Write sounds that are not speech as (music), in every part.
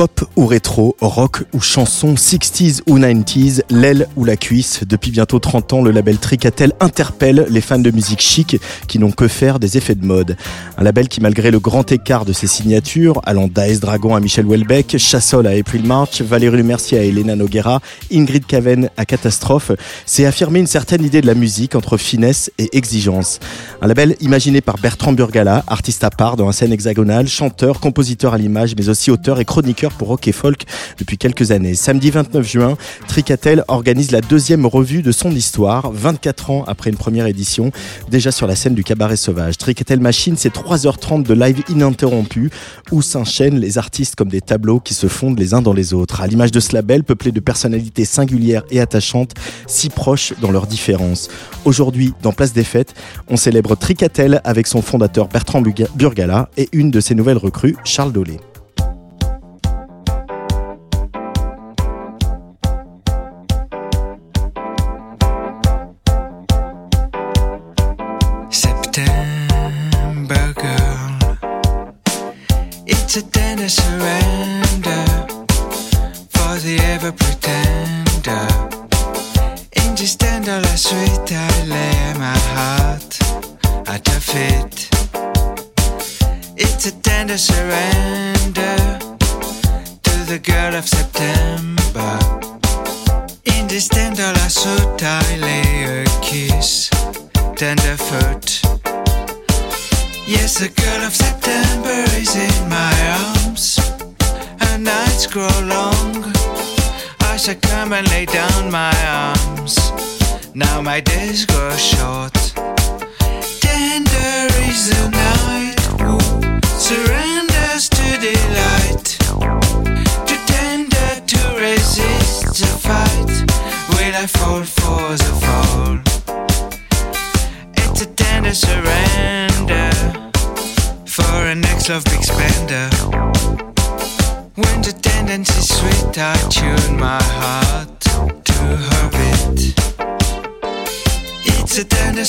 Pop ou rétro, rock ou chanson, 60s ou 90s, l'aile ou la cuisse. Depuis bientôt 30 ans, le label Tricatel interpelle les fans de musique chic qui n'ont que faire des effets de mode. Un label qui, malgré le grand écart de ses signatures, allant d'Aes Dragon à Michel Houellebecq, Chassol à April March, Valérie Lemercier à Elena Noguera, Ingrid Caven à Catastrophe, s'est affirmé une certaine idée de la musique entre finesse et exigence. Un label imaginé par Bertrand Burgala, artiste à part dans la scène hexagonale, chanteur, compositeur à l'image, mais aussi auteur et chroniqueur pour rock et folk depuis quelques années. Samedi 29 juin, Tricatel organise la deuxième revue de son histoire, 24 ans après une première édition, déjà sur la scène du cabaret sauvage. Tricatel Machine, c'est 3h30 de live ininterrompu où s'enchaînent les artistes comme des tableaux qui se fondent les uns dans les autres. À l'image de ce label, peuplé de personnalités singulières et attachantes, si proches dans leurs différences. Aujourd'hui, dans Place des Fêtes, on célèbre Tricatel avec son fondateur Bertrand Burgala et une de ses nouvelles recrues, Charles Dolé. A Tendency's sweet, I tune my heart to her beat. It's a tender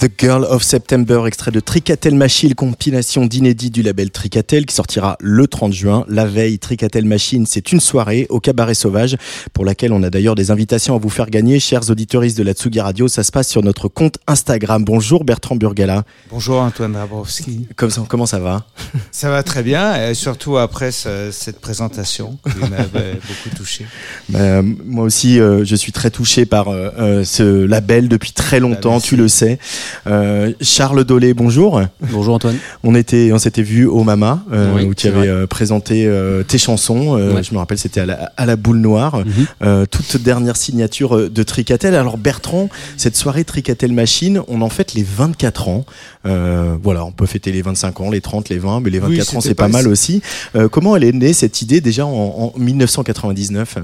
The Girl of September, extrait de Tricatel Machine, compilation d'inédits du label Tricatel qui sortira le 30 juin. La veille, Tricatel Machine, c'est une soirée au Cabaret Sauvage pour laquelle on a d'ailleurs des invitations à vous faire gagner. Chers auditeuristes de la Tsugi Radio, ça se passe sur notre compte Instagram. Bonjour Bertrand Burgala. Bonjour Antoine Dabrowski. Comment ça, comment ça va? Ça va très bien, et surtout après ce- cette présentation qui m'a beaucoup touché. Bah, (laughs) Moi aussi, euh, je suis très touché par euh, euh, ce label depuis très longtemps, merci. tu le sais. Euh, Charles Dolé, bonjour. Bonjour Antoine. On était, on s'était vu au Mama euh, Oui, où tu avais vrai. euh, présenté euh, tes chansons. Euh, Ouais. Je me rappelle, c'était à la, à la boule noire. Mhm. Euh, toute dernière signature de Tricatel. Alors Bertrand, cette soirée Tricatel Machine, on en fête les 24 ans. Euh, voilà, on peut fêter les 25 ans, les 30, les 20, mais les Oui, 24 ans, c'était c'est pas, pas- mal aussi. Euh, comment elle est née cette idée déjà en, en 1999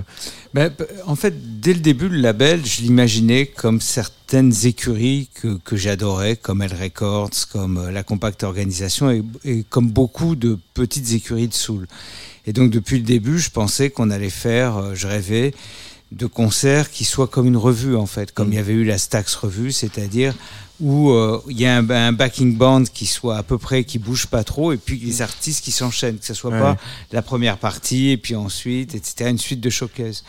Ben, en fait, dès le début, le label, je l'imaginais comme certaines écuries que, que j'adorais, comme El Records, comme euh, la Compact Organisation et, et comme beaucoup de petites écuries de soul. Et donc, depuis le début, je pensais qu'on allait faire, je rêvais, de concerts qui soient comme une revue, en fait, comme il y avait eu la Stax Revue, c'est-à-dire où euh, il y a un, un backing band qui soit à peu près, qui bouge pas trop, et puis les artistes qui s'enchaînent, que ce soit Ouais. pas la première partie, et puis ensuite, etc., une suite de showcase.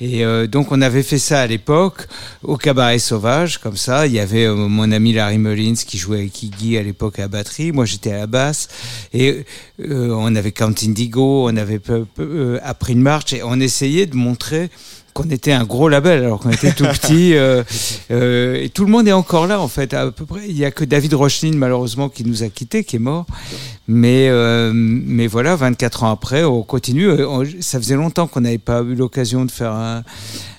Et euh, donc on avait fait ça à l'époque au cabaret sauvage, comme ça. Il y avait euh, mon ami Larry Mullins qui jouait avec Iggy à l'époque à la batterie, moi j'étais à la basse, et euh, on avait Count Indigo, on avait peu, peu, euh, April March, et on essayait de montrer qu'on était un gros label alors qu'on était tout (laughs) petit euh, euh, et tout le monde est encore là en fait à peu près. Il y a que David Rochlin malheureusement qui nous a quittés qui est mort. Mais euh, mais voilà 24 ans après on continue. Euh, on- ça faisait longtemps qu'on n'avait pas eu l'occasion de faire un,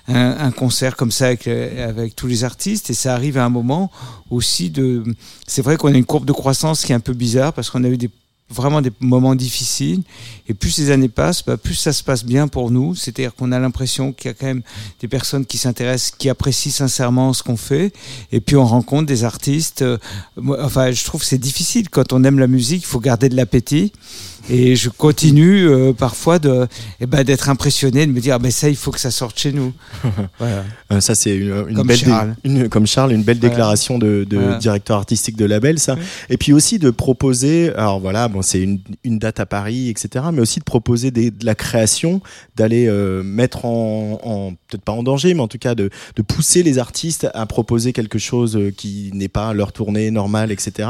un, un concert comme ça avec, euh, avec tous les artistes. Et ça arrive à un moment aussi de c'est vrai qu'on a une courbe de croissance qui est un peu bizarre parce qu'on a eu des vraiment des moments difficiles. Et plus les années passent bah, plus ça se passe bien pour nous. C'est-à-dire qu'on a l'impression qu'il y a quand même des personnes qui s'intéressent qui apprécient sincèrement ce qu'on fait. Et puis on rencontre des artistes. Euh, enfin je trouve que c'est difficile. Quand on aime la musique il faut garder de l'appétit et je continue euh, parfois de eh ben, d'être impressionné de me dire ah ben ça il faut que ça sorte chez nous (laughs) voilà. Euh, ça, c'est une, une Comme belle Charles. une- comme Charles, une belle Voilà. déclaration de, de Voilà. directeur artistique de label, ça. Et puis aussi de proposer, alors voilà, bon, c'est une, une date à Paris, etc., mais aussi de proposer des- de la création, d'aller euh, mettre en, en- peut-être pas en danger, mais en tout cas de, de pousser les artistes à proposer quelque chose qui n'est pas leur tournée normale, etc.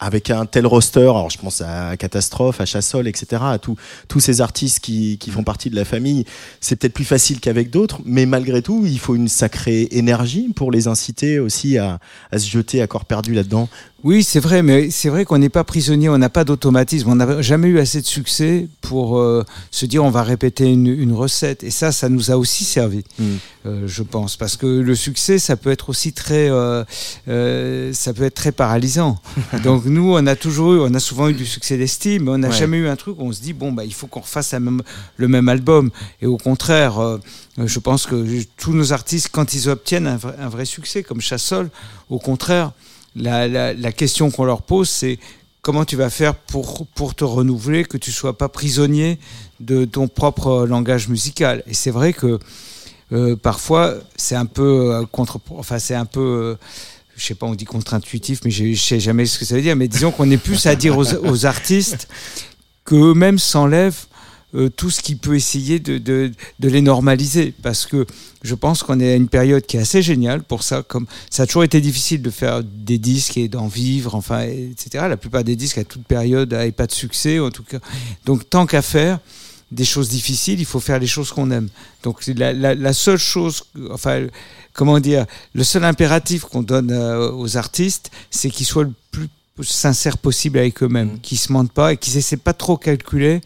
Avec un tel roster, alors je pense à Catastrophe, à Chassol, etc., à tous ces artistes qui, font partie de la famille, c'est peut-être plus facile qu'avec d'autres, mais malgré tout, il faut une sacrée énergie pour les inciter aussi à se jeter à corps perdu là-dedans. Oui, c'est vrai, mais c'est vrai qu'on n'est pas prisonnier, on n'a pas d'automatisme, on n'a jamais eu assez de succès pour euh, se dire on va répéter une, une recette. Et ça, ça nous a aussi servi, Mm. euh, je pense, parce que le succès, ça peut être aussi très, euh, euh, ça peut être très paralysant. (laughs) Donc nous, on a toujours eu, on a souvent eu du succès d'estime, mais on n'a Ouais. jamais eu un truc où on se dit bon bah il faut qu'on refasse la même- le même album. Et au contraire, je pense que tous nos artistes, quand ils obtiennent un vrai, un vrai succès, comme Chassol, au contraire la, la, question qu'on leur pose, c'est comment tu vas faire pour, pour te renouveler, que tu sois pas prisonnier de ton propre langage musical. Et c'est vrai que euh, parfois, c'est un peu euh, contre, enfin c'est un peu, euh, je sais pas, on dit contre-intuitif, mais je je sais jamais ce que ça veut dire. Mais disons qu'on est plus à dire aux, aux artistes qu'eux-mêmes s'enlèvent euh, tout ce qui peut essayer de, de, de les normaliser. Parce que je pense qu'on est à une période qui est assez géniale pour ça. Comme ça a toujours été difficile de faire des disques et d'en vivre, enfin, etc. La plupart des disques à toute période n'avaient pas de succès, en tout cas. Donc, tant qu'à faire des choses difficiles, il faut faire les choses qu'on aime. Donc, la, la, la seule chose, enfin, comment dire, le seul impératif qu'on donne euh, aux artistes, c'est qu'ils soient le plus sincères possible avec eux-mêmes, qu'ils se mentent pas et qu'ils essaient pas trop calculer.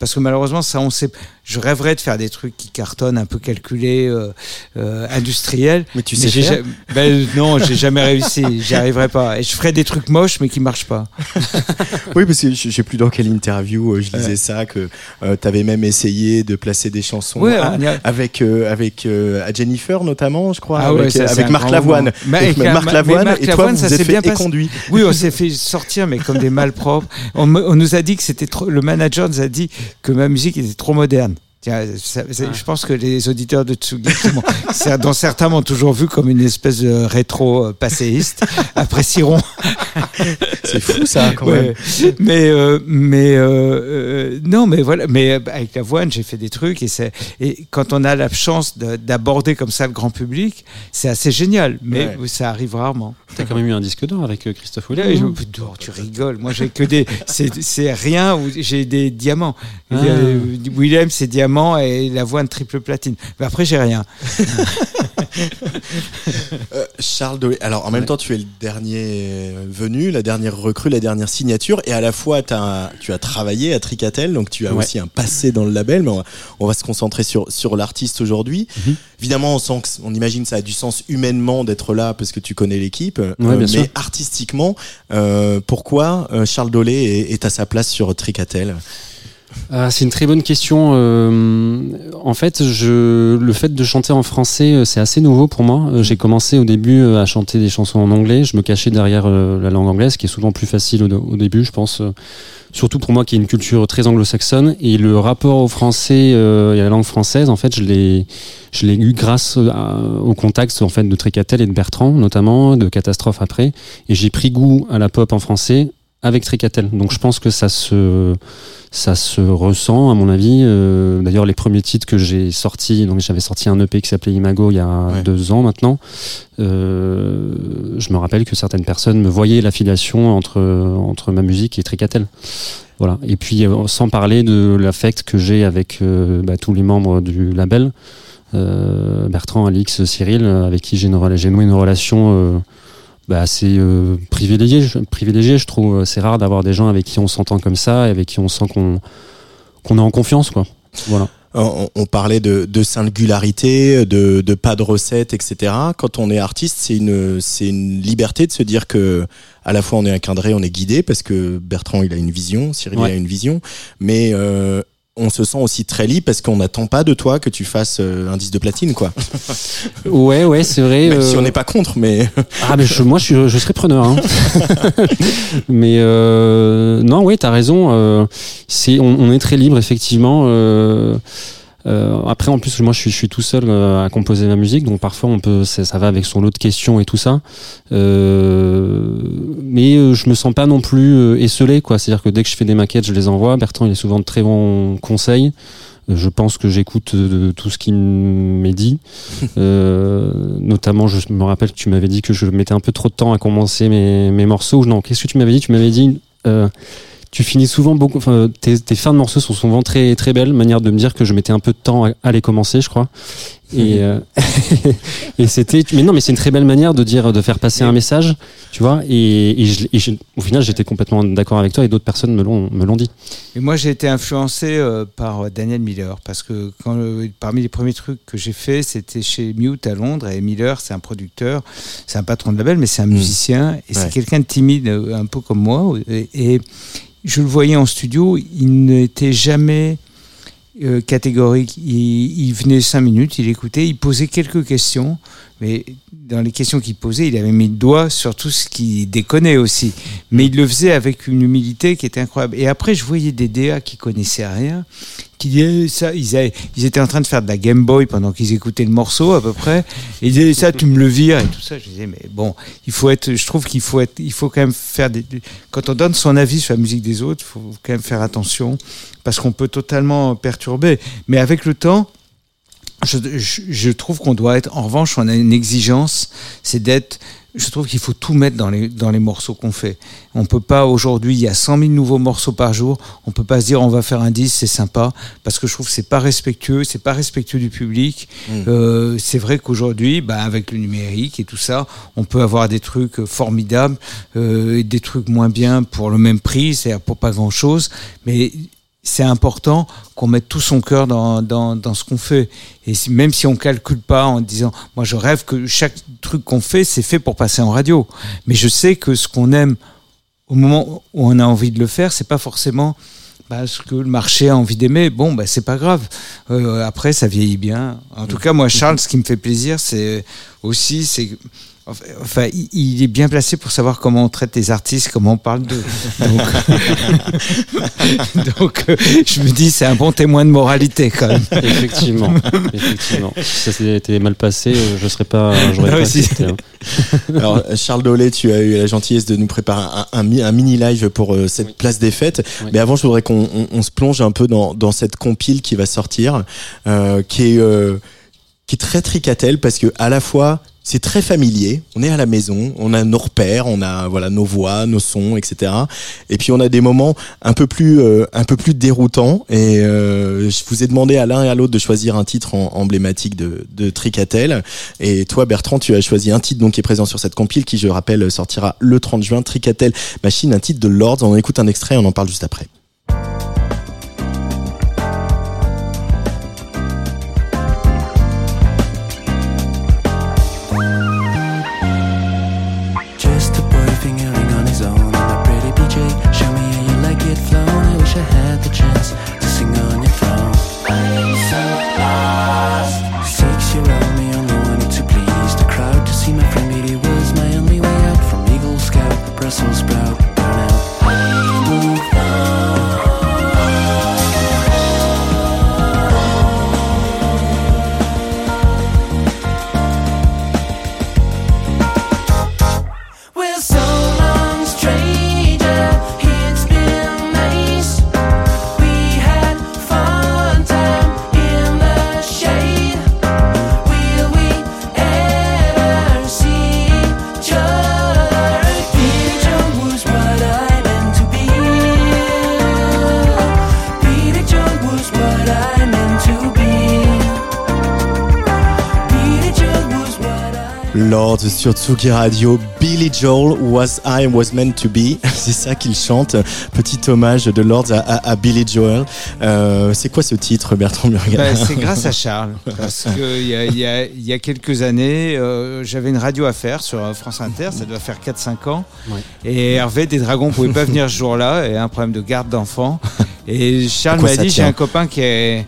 Parce que malheureusement, ça, on sait. Je rêverais de faire des trucs qui cartonnent, un peu calculés, euh, euh, industriels. Mais tu sais j'ai faire ja- ben, Non, j'ai jamais réussi. J'y arriverai pas. Et je ferais des trucs moches, mais qui marchent pas. (laughs) Oui, parce que je sais plus dans quelle interview euh, je disais Ouais. ça, que tu avais même essayé de placer des chansons Ouais, à- on y a- avec, euh, avec euh, à Jennifer notamment, je crois, Ah ouais, avec, ça, c'est avec Marc Lavoine. Mais Avec Marc mais Lavoine, Marc et toi, Lavoine, vous ça s'est bien passé. éconduit. Oui, on (laughs) s'est fait sortir, mais comme des malpropres. On nous a dit que c'était trop. Le manager nous a dit que ma musique était trop moderne. Tiens, ça- ça- Je pense que les auditeurs de Tsugi, (laughs) dont certains m'ont toujours vu comme une espèce de rétro euh, passéiste, (laughs) apprécieront. C'est fou ça quand Ouais. même. Mais euh, mais euh, euh, non, mais voilà. Mais euh, avec l'avoine, j'ai fait des trucs et c'est et quand on a la chance de- d'aborder comme ça le grand public, c'est assez génial. Mais Ouais. ça arrive rarement. T'as quand même eu un disque d'or avec Christophe Willem. je- Oh, tu rigoles. Moi, j'ai que des. C'est rien j'ai des diamants. Ah. Willem, c'est diamant et l'avoine triple platine. Mais après, j'ai rien. (laughs) Euh, Charles Dolé. Alors en même temps, tu es le dernier euh, venu, la dernière recrue, la dernière signature, et à la fois tu as travaillé à Tricatel, donc tu as Ouais. aussi un passé dans le label. Mais on va, on va se concentrer sur sur l'artiste aujourd'hui. Mhm. Évidemment, on sent, que, on imagine que ça a du sens humainement d'être là parce que tu connais l'équipe. Euh, mais sûr. artistiquement, euh, pourquoi euh, Charles Dolé est, est à sa place sur Tricatel? Ah, c'est une très bonne question. Euh, en fait, je, le fait de chanter en français, euh, c'est assez nouveau pour moi. Euh, J'ai commencé au début euh, à chanter des chansons en anglais. Je me cachais derrière la langue anglaise, qui est souvent plus facile au, au début, je pense. surtout pour moi, qui est une culture très anglo-saxonne. Et le rapport au français euh, et à la langue française, en fait, je l'ai, je l'ai eu grâce à- au contact en fait de Tricatel et de Bertrand, notamment, de Catastrophe après. Et j'ai pris goût à la pop en français avec Tricatel. Donc je pense que ça se ça se ressent à mon avis. Euh, D'ailleurs, les premiers titres que j'ai sortis, donc j'avais sorti un EP qui s'appelait Imago il y a Ouais. deux ans maintenant. Euh, je me rappelle que certaines personnes me voyaient l'affiliation entre entre ma musique et Tricatel. Voilà. Et puis euh, sans parler de l'affect que j'ai avec euh, bah, tous les membres du label, Bertrand, Alix, Cyril, avec qui j'ai une rela- j'ai noué une relation. Bah, assez euh, privilégié, je- privilégié, je trouve. C'est rare d'avoir des gens avec qui on s'entend comme ça et avec qui on sent qu'on qu'on est en confiance, quoi. Voilà. on, on parlait de, de singularité, de, de pas de recette, etc. Quand on est artiste, c'est une, c'est une liberté de se dire que à la fois on est encadré, on est guidé parce que Bertrand il a une vision, Cyril Ouais. il a une vision, mais euh, on se sent aussi très libre parce qu'on n'attend pas de toi que tu fasses euh, un disque de platine, quoi. (laughs) Ouais, ouais, c'est vrai. Même si euh, on n'est pas contre, mais (laughs) Ah, mais je- moi, je, serais preneur. Hein. (laughs) mais euh, non, ouais, t'as raison. c'est, on, on est très libre, effectivement. Euh, après, en plus, moi, je suis, je suis tout seul euh, à composer ma musique, donc parfois, on peut, ça, ça va avec son lot de questions et tout ça. Euh, mais euh, je me sens pas non plus euh, esselé, quoi. C'est-à-dire que dès que je fais des maquettes, je les envoie. Bertrand, il est souvent de très bons conseils. Je pense que j'écoute tout ce qui m'est dit. (laughs) Euh, notamment, je me rappelle que tu m'avais dit que je mettais un peu trop de temps à commencer mes, mes morceaux. Non, qu'est-ce que tu m'avais dit? Tu m'avais dit. Tu finis souvent beaucoup. Tes fins de morceaux sont souvent très très belles. Manière de me dire que je mettais un peu de temps à, à les commencer, je crois. Et, euh, (laughs) et c'était. Mais non, mais c'est une très belle manière de dire, de faire passer un message, tu vois. Et, et je- et je- au final, j'étais complètement d'accord avec toi et d'autres personnes me l'ont me l'ont dit. Et moi, j'ai été influencé euh, par euh, Daniel Miller parce que quand, euh, parmi les premiers trucs que j'ai fait, c'était chez Mute à Londres. Et Miller, c'est un producteur, c'est un patron de label, mais c'est un musicien et Ouais. c'est quelqu'un de timide, un peu comme moi. Et, et je le voyais en studio, il n'était jamais euh, catégorique. Il, il venait cinq minutes, il écoutait, il posait quelques questions, mais dans les questions qu'il posait, il avait mis le doigt sur tout ce qui déconnait aussi. Mais il le faisait avec une humilité qui était incroyable. Et après, je voyais des DA qui connaissaient rien, qui disaient ça, ils, étaient en train de faire de la Game Boy pendant qu'ils écoutaient le morceau à peu près. Et ils disaient ça, tu me le vires et tout ça. Je disais, mais bon, il faut être, je trouve qu'il faut être, il faut quand même faire des, quand on donne son avis sur la musique des autres, il faut quand même faire attention parce qu'on peut totalement perturber. Mais avec le temps, je, je, je trouve qu'on doit être, en revanche, on a une exigence, c'est d'être, je trouve qu'il faut tout mettre dans les, dans les morceaux qu'on fait. On peut pas, aujourd'hui, il y a 100 000 nouveaux morceaux par jour, on peut pas se dire on va faire un disque, c'est sympa, parce que je trouve que c'est pas respectueux, c'est pas respectueux du public. Euh, c'est vrai qu'aujourd'hui, bah, avec le numérique et tout ça, on peut avoir des trucs formidables, euh, et des trucs moins bien pour le même prix, c'est-à-dire pour pas grand chose, mais c'est important qu'on mette tout son cœur dans, dans, dans ce qu'on fait. Et même si on calcule pas en disant, moi je rêve que chaque truc qu'on fait, c'est fait pour passer en radio. Mais je sais que ce qu'on aime au moment où on a envie de le faire, c'est pas forcément bah, ce que le marché a envie d'aimer. Bon, bah, c'est pas grave. Euh, après, ça vieillit bien. En tout cas, moi, Charles, ce qui me fait plaisir, c'est aussi, c'est Enfin, il- est bien placé pour savoir comment on traite les artistes, comment on parle d'eux. Donc, (laughs) donc, euh, je me dis, c'est un bon témoin de moralité quand même. Effectivement, effectivement. Si ça s'était mal passé, euh, je serais pas, j'aurais Ah pas accepté, hein. Alors, Charles Dolé, tu as eu la gentillesse de nous préparer un, un mi- un mini live pour euh, cette place des fêtes. Oui. Mais avant, je voudrais qu'on on- on se plonge un peu dans, dans cette compile qui va sortir, euh, qui est euh, qui est très tricatelle parce que à la fois c'est très familier. On est à la maison, on a nos repères, on a voilà nos voix, nos sons, etc. Et puis on a des moments un peu plus euh, un peu plus déroutants. Et euh, je vous ai demandé à l'un et à l'autre de choisir un titre emblématique de, de Tricatel. Et toi, Bertrand, tu as choisi un titre donc qui est présent sur cette compile, qui je rappelle sortira le 30 juin. Tricatel Machine, un titre de Lords. On écoute un extrait, on en parle juste après. I. Lords sur Tsugi Radio, Billy Joel was I was meant to be. (laughs) C'est ça qu'il chante. Petit hommage de Lords à, à- à Billy Joel. Euh, c'est quoi ce titre, Bertrand Murga Bah, c'est grâce à Charles. Parce qu'il y y, a, il y a quelques années, euh, j'avais une radio à faire sur France Inter, ça doit faire 4-5 ans. Ouais. Et Hervé des Dragons ne pouvait pas venir ce jour-là, et un problème de garde d'enfants. Et Charles m'a dit j'ai un copain qui est,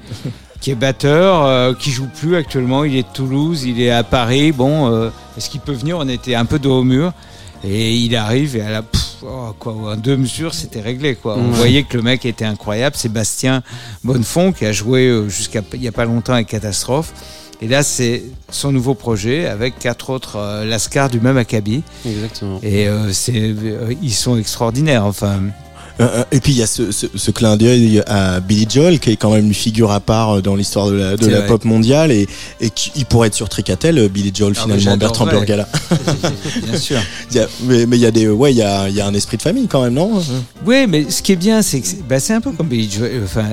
qui est batteur, euh, qui joue plus actuellement, il est de Toulouse, il est à Paris. Bon, euh, est-ce qu'il peut venir? On était un peu dos au mur. Et il arrive et à la pff, oh, quoi, en deux mesures, c'était réglé. Quoi. On voyait que le mec était incroyable. Sébastien Bonnefond, qui a joué euh, jusqu'à il n'y a pas longtemps avec Catastrophe. Et là, c'est son nouveau projet avec quatre autres euh, Lascar du même acabit. Exactement. Et euh, c'est, ils sont extraordinaires. Enfin, Et puis il y a ce, ce, ce clin d'œil à Billy Joel, qui est quand même une figure à part euh, dans l'histoire de la, de la pop mondiale, et, et qui il pourrait être sur Tricatel, euh, Billy Joel Ah, finalement, Bertrand. Burgala. (laughs) bien sûr. Il y a- mais il y a des, ouais, il y a, il y a un esprit de famille quand même, non? Oui, mais ce qui est bien, c'est que bah, c'est un peu comme Billy Joel. Enfin,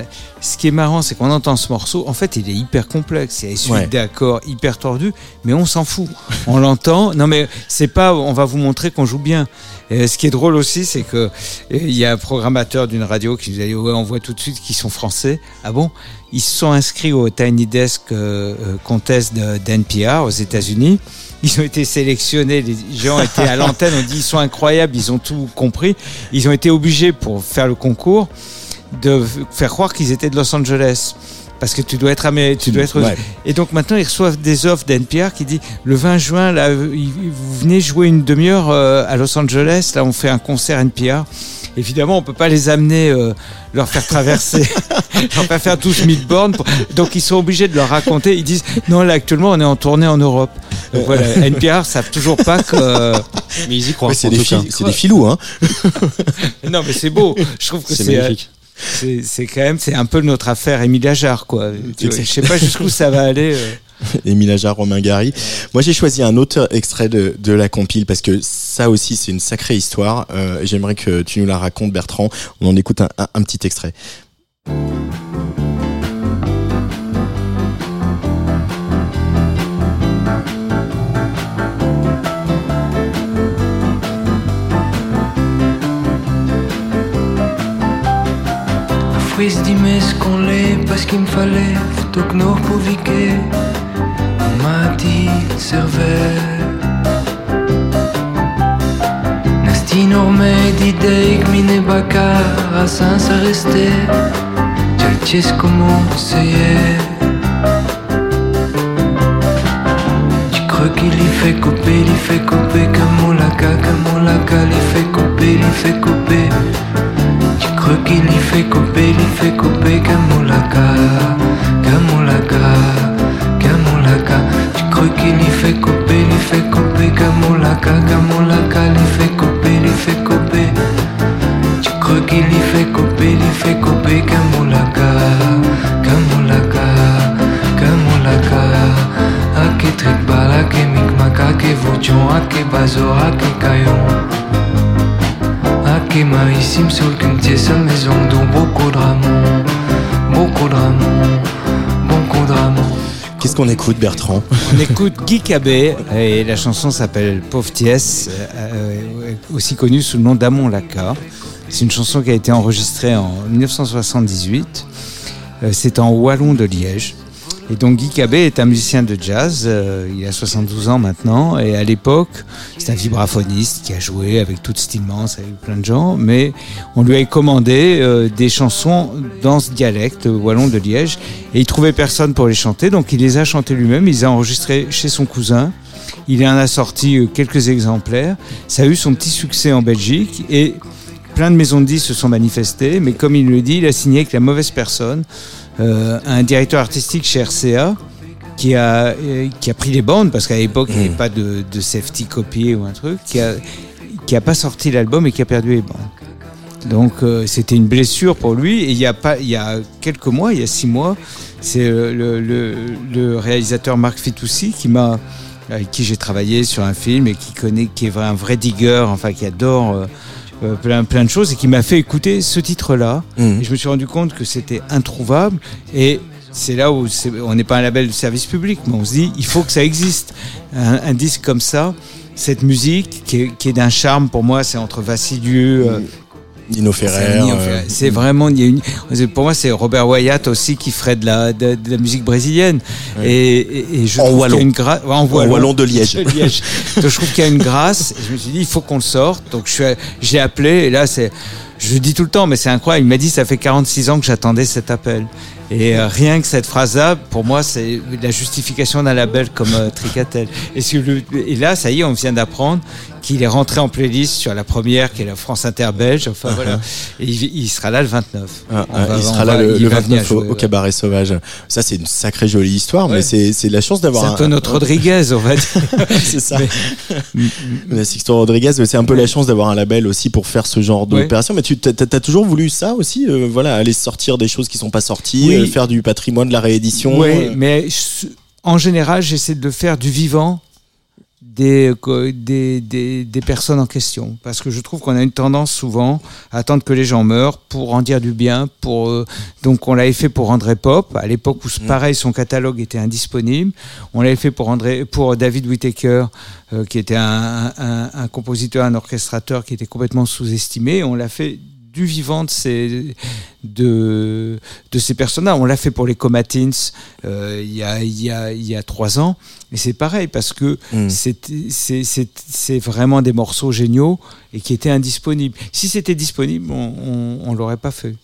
ce qui est marrant, c'est qu'on entend ce morceau. En fait, il est hyper complexe. Il y a des Ouais. d'accords hyper tordus, mais on s'en fout. On l'entend. Non, mais c'est pas. On va vous montrer qu'on joue bien. Et ce qui est drôle aussi, c'est que euh, il y a un programmateur d'une radio qui nous a dit ouais, on voit tout de suite qu'ils sont français. Ah bon? Ils se sont inscrits au Tiny Desk euh, euh, Contest d'NPR aux États-Unis. Ils ont été sélectionnés, les gens étaient à l'antenne, on dit ils sont incroyables, ils ont tout compris. Ils ont été obligés pour faire le concours de faire croire qu'ils étaient de Los Angeles. Parce que tu dois être tu dois être Ouais. et donc maintenant ils reçoivent des offres d'NPR qui dit le 20 juin là vous venez jouer une demi-heure euh, à Los Angeles là on fait un concert NPR évidemment on peut pas les amener euh, leur faire traverser (laughs) leur faire faire 12 000 bornes pour- donc ils sont obligés de leur raconter. Ils disent non là actuellement on est en tournée en Europe. Donc voilà NPR savent toujours pas que euh, (laughs) Mais ils y croient. C'est des, filous, hein. (laughs) Non mais c'est beau. Je trouve que C'est c'est euh, magnifique. c'est quand même c'est un peu notre affaire Émile Ajar quoi. Je sais pas jusqu'où ça va aller euh. (laughs) Émile Ajar, Romain Gary. Moi, j'ai choisi un autre extrait de, la compile parce que ça aussi, c'est une sacrée histoire. Euh, J'aimerais que tu nous la racontes, Bertrand. On en écoute un, petit extrait. Fris dimmes qu'on l'est parce qu'il me fallait Plutôt que nous repoviquer Ma petite cervelle Nasti normé d'idée que mine bacar a sans rester. Cerces comment c'est qu'on écoute, Bertrand On écoute Guy Cabé et la chanson s'appelle Pauvre euh, aussi connue sous le nom d'Amon Laka. C'est une chanson qui a été enregistrée en 1978. Euh, C'est en Wallon de Liège. Et donc Guy Cabé est un musicien de jazz, euh, il a 72 ans maintenant, et à l'époque, c'est un vibraphoniste qui a joué avec toute Stillmans, avec plein de gens, mais on lui a commandé euh, des chansons dans ce dialecte wallon de Liège, et il trouvait personne pour les chanter, donc il les a chantées lui-même, il les a enregistrés chez son cousin, il en a sorti euh, quelques exemplaires, ça a eu son petit succès en Belgique, et plein de maisons de disques se sont manifestées, mais comme il le dit, il a signé avec la mauvaise personne, euh, un directeur artistique chez RCA qui a, euh, qui a pris les bandes, parce qu'à l'époque, il n'y avait pas de, de safety copié ou un truc, qui a, qui a pas sorti l'album et qui a perdu les bandes. Donc euh, c'était une blessure pour lui. Et il y a pas, il y a quelques mois, il y a six mois, c'est le, le, le réalisateur Marc Fitoussi qui m'a, avec qui j'ai travaillé sur un film et qui connaît, qui est un vrai digger, enfin qui adore euh, plein plein de choses et qui m'a fait écouter ce titre-là. Et je me suis rendu compte que c'était introuvable et c'est là où on n'est pas un label de service public, mais on se dit il faut que ça existe. Un, un disque comme ça, cette musique qui est, qui est d'un charme pour moi, c'est entre Vassilieu. euh, Nino Ferrer. Euh, Ferrer. C'est vraiment, une, pour moi, c'est Robert Wyatt aussi qui ferait de la, de, de la musique brésilienne. Et, et, et je En wallon. a une ouais, en En wallon de Liège. de Liège. (laughs) Donc je trouve qu'il y a une grâce. Et je me suis dit, il faut qu'on le sorte. Donc j'ai appelé et là c'est, je le dis tout le temps, mais c'est incroyable. Il m'a dit, ça fait 46 ans que j'attendais cet appel. Et euh, rien que cette phrase-là, pour moi, c'est la justification d'un label comme euh, Tricatel. Et, sur le- et là, ça y est, on vient d'apprendre qu'il est rentré en playlist sur la première, qui est la France Inter belge. Enfin voilà. Et il, il sera là le 29. Ah, ah, va- il sera va- là le, il le va venir 29 au, jouer, au ouais. cabaret sauvage. Ça, c'est une sacrée jolie histoire, mais Ouais. c'est c'est la chance C'est d'avoir un peu notre Rodriguez, on va dire. (laughs) c'est ça. Mais (laughs) Sixto Rodriguez, c'est un peu la chance d'avoir un label aussi pour faire ce genre Ouais. d'opération. Mais tu t'as toujours voulu ça aussi, euh, voilà, aller sortir des choses qui sont pas sorties, Oui. Euh, faire du patrimoine, de la réédition. Oui, euh. mais en général, j'essaie de faire du vivant des, co- des, des, des personnes en question. Parce que je trouve qu'on a une tendance souvent à attendre que les gens meurent pour en dire du bien. Pour, euh, donc on l'avait fait pour André Pop, à l'époque où pareil son catalogue était indisponible. On l'avait fait pour, André, pour David Whittaker, euh, qui était un, un, un compositeur, un orchestrateur qui était complètement sous-estimé. On l'a fait du vivant de ces, de, de ces personnes-là. On l'a fait pour les Comatins euh, il, y a, il, y a, il y a trois ans. Et c'est pareil parce que Mm. c'est- vraiment des morceaux géniaux et qui étaient indisponibles. Si c'était disponible, on, on l'aurait pas fait.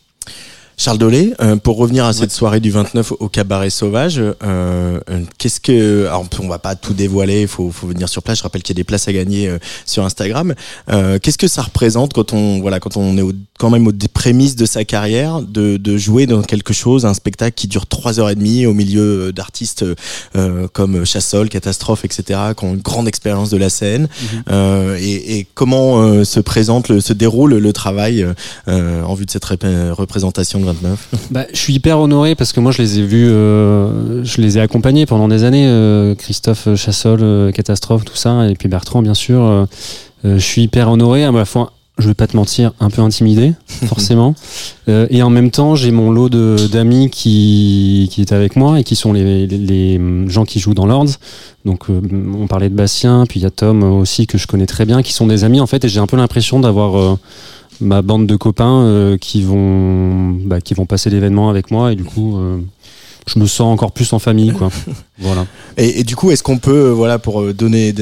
Charles Dolé, euh, pour revenir à cette soirée du 29 au cabaret sauvage, euh, euh, qu'est-ce que, alors on va pas tout dévoiler, il faut, faut venir sur place. Je rappelle qu'il y a des places à gagner euh, sur Instagram. Euh, qu'est-ce que ça représente quand on, voilà, quand on est au- quand même aux prémices de sa carrière, de, de jouer dans quelque chose, un spectacle qui dure trois heures et demie au milieu euh, d'artistes euh, comme Chassol, Catastrophe, etc., qui ont une grande expérience de la scène. Euh, et, et comment euh, se présente, le, se déroule le travail euh, en vue de cette représentation 29 (laughs) Bah, je suis hyper honoré parce que moi je les ai vus, euh, je les ai accompagnés pendant des années, euh, Christophe Chassol, euh, Catastrophe, tout ça, et puis Bertrand bien sûr. euh, euh, je suis hyper honoré, à la fois, je vais pas te mentir, un peu intimidé, (laughs) forcément, Euh, et en même temps j'ai mon lot d'amis qui, qui est avec moi et qui sont les, les, les gens qui jouent dans Lords. Donc euh, on parlait de Bastien, puis il y a Tom aussi que je connais très bien, qui sont des amis en fait, et j'ai un peu l'impression d'avoir euh, ma bande de copains euh, qui vont bah, qui vont passer l'événement avec moi. Et du coup euh, je me sens encore plus en famille quoi (laughs) voilà Et, et du coup, est-ce qu'on peut, euh, voilà, pour euh, donner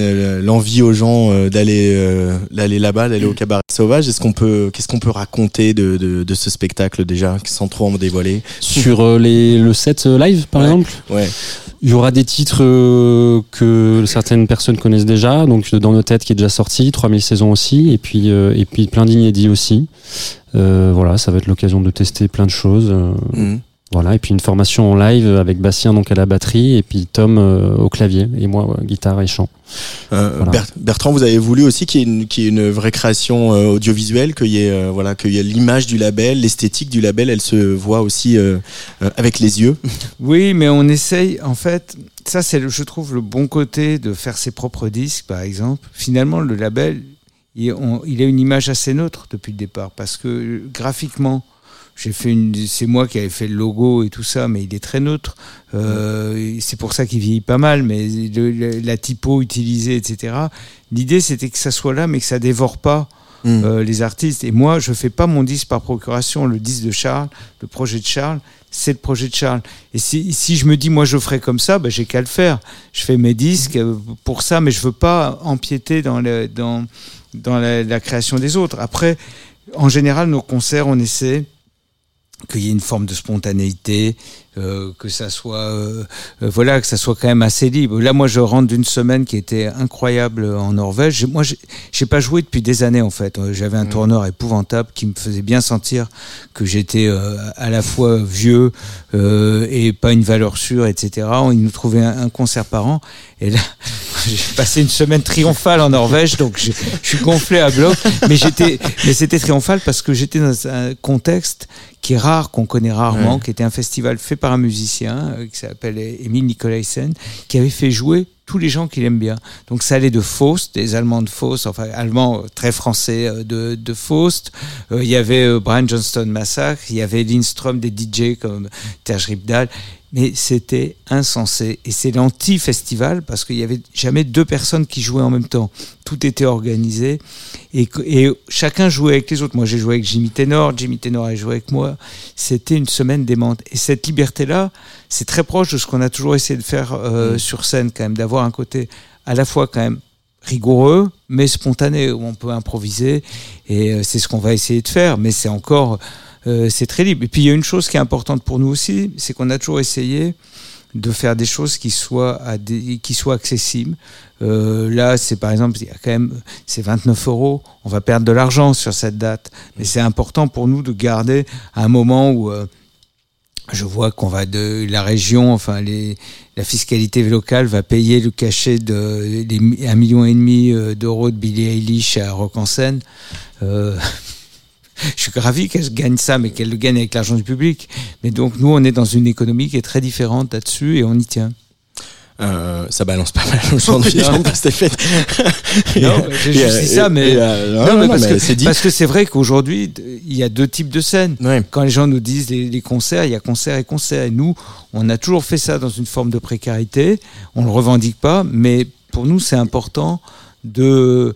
l'envie aux gens euh, d'aller euh, d'aller là-bas, d'aller au cabaret sauvage, est-ce qu'on peut, qu'est-ce qu'on peut raconter de, de, de ce spectacle déjà, sans trop en dévoiler? Sur euh, les le set euh, live par Ouais. exemple? Ouais. Il y aura des titres euh, que certaines personnes connaissent déjà, donc dans nos têtes qui est déjà sorti, 3000 saisons aussi, et puis euh, et puis plein d'inédits aussi. Euh, voilà, ça va être l'occasion de tester plein de choses. Mhm. Voilà, et puis une formation en live avec Bastien donc à la batterie et puis Tom euh, au clavier et moi ouais, guitare et chant. Euh, Voilà. Ber- Bertrand, vous avez voulu aussi qu'il y ait une, qu'il y ait une vraie création euh, audiovisuelle, qu'il y ait euh, voilà, qu'il y ait l'image du label, l'esthétique du label, elle se voit aussi euh, euh, avec les yeux? (laughs) Oui, mais on essaye, en fait, ça c'est, le- je trouve, le bon côté de faire ses propres disques, par exemple. Finalement, le label, il, on- il a une image assez neutre depuis le départ, parce que graphiquement, j'ai fait une, c'est moi qui avais fait le logo et tout ça, mais il est très neutre. Euh, c'est pour ça qu'il vieillit pas mal, mais le- le- la typo utilisée, etc. L'idée, c'était que ça soit là, mais que ça dévore pas Mm. euh, les artistes. Et moi, je fais pas mon disque par procuration. Le disque de Charles, le projet de Charles, c'est le projet de Charles. Et si, si je me dis, moi, je ferai comme ça, ben, j'ai qu'à le faire. Je fais mes disques euh, pour ça, mais je veux pas empiéter dans, le, dans, dans la, la création des autres. Après, en général, nos concerts, on essaie qu'il y ait une forme de spontanéité, euh, que ça soit euh, euh, voilà que ça soit quand même assez libre. Là, moi, je rentre d'une semaine qui était incroyable en Norvège. Moi, j'ai pas joué depuis des années en fait. Euh, J'avais un tourneur épouvantable qui me faisait bien sentir que j'étais euh, à la fois vieux euh, et pas une valeur sûre, etc. Il nous trouvait un, un concert par an. Et là, j'ai passé une semaine triomphale en Norvège, donc je je suis gonflé à bloc. Mais j'étais, mais c'était triomphal parce que j'étais dans un contexte qui est rare, qu'on connaît rarement, qui était un festival fait par un musicien euh, qui s'appelle Emile Nicolaisen, qui avait fait jouer tous les gens qu'il aime bien. Donc ça allait de Faust, des Allemands de Faust, enfin Allemands euh, très français euh, de, de Faust. Euh, Il y avait euh, Brian Johnston Massacre, il y avait Lindstrom, des DJ comme Terje Ripdal. Mais c'était insensé. Et c'est l'anti-festival parce qu'il y avait jamais deux personnes qui jouaient en même temps. Tout était organisé et, et chacun jouait avec les autres. Moi, j'ai joué avec Jimmy Tenor, Jimmy Tenor a joué avec moi. C'était une semaine démente. Et cette liberté-là, c'est très proche de ce qu'on a toujours essayé de faire euh, sur scène, quand même, d'avoir un côté à la fois quand même rigoureux, mais spontané, où on peut improviser. Et euh, c'est ce qu'on va essayer de faire. Mais c'est encore, euh, c'est très libre. Et puis il y a une chose qui est importante pour nous aussi, c'est qu'on a toujours essayé de faire des choses qui soient, à des- qui soient accessibles. Euh, là, c'est par exemple, il y a quand même, c'est 29 euros. On va perdre de l'argent sur cette date, mais c'est important pour nous de garder un moment où euh, je vois qu'on va de la région, enfin les, la fiscalité locale va payer le cachet de mi- un million et demi euh, d'euros de Billie Eilish à Rock en Seine. Euh, (laughs) je suis ravi qu'elle gagne ça, mais qu'elle le gagne avec l'argent du public. Mais donc nous, on est dans une économie qui est très différente là-dessus et on y tient. Euh, ça balance pas mal aujourd'hui, (laughs) Non. j'aime pas Stéphane. Non, bah, j'ai juste dit ça, mais- non, Non, mais parce, mais que, c'est dit. parce que c'est vrai qu'aujourd'hui, il y a deux types de scènes. Ouais. Quand les gens nous disent les, les concerts, il y a concert et concert. Et nous, on a toujours fait ça dans une forme de précarité. On le revendique pas, mais pour nous, c'est important de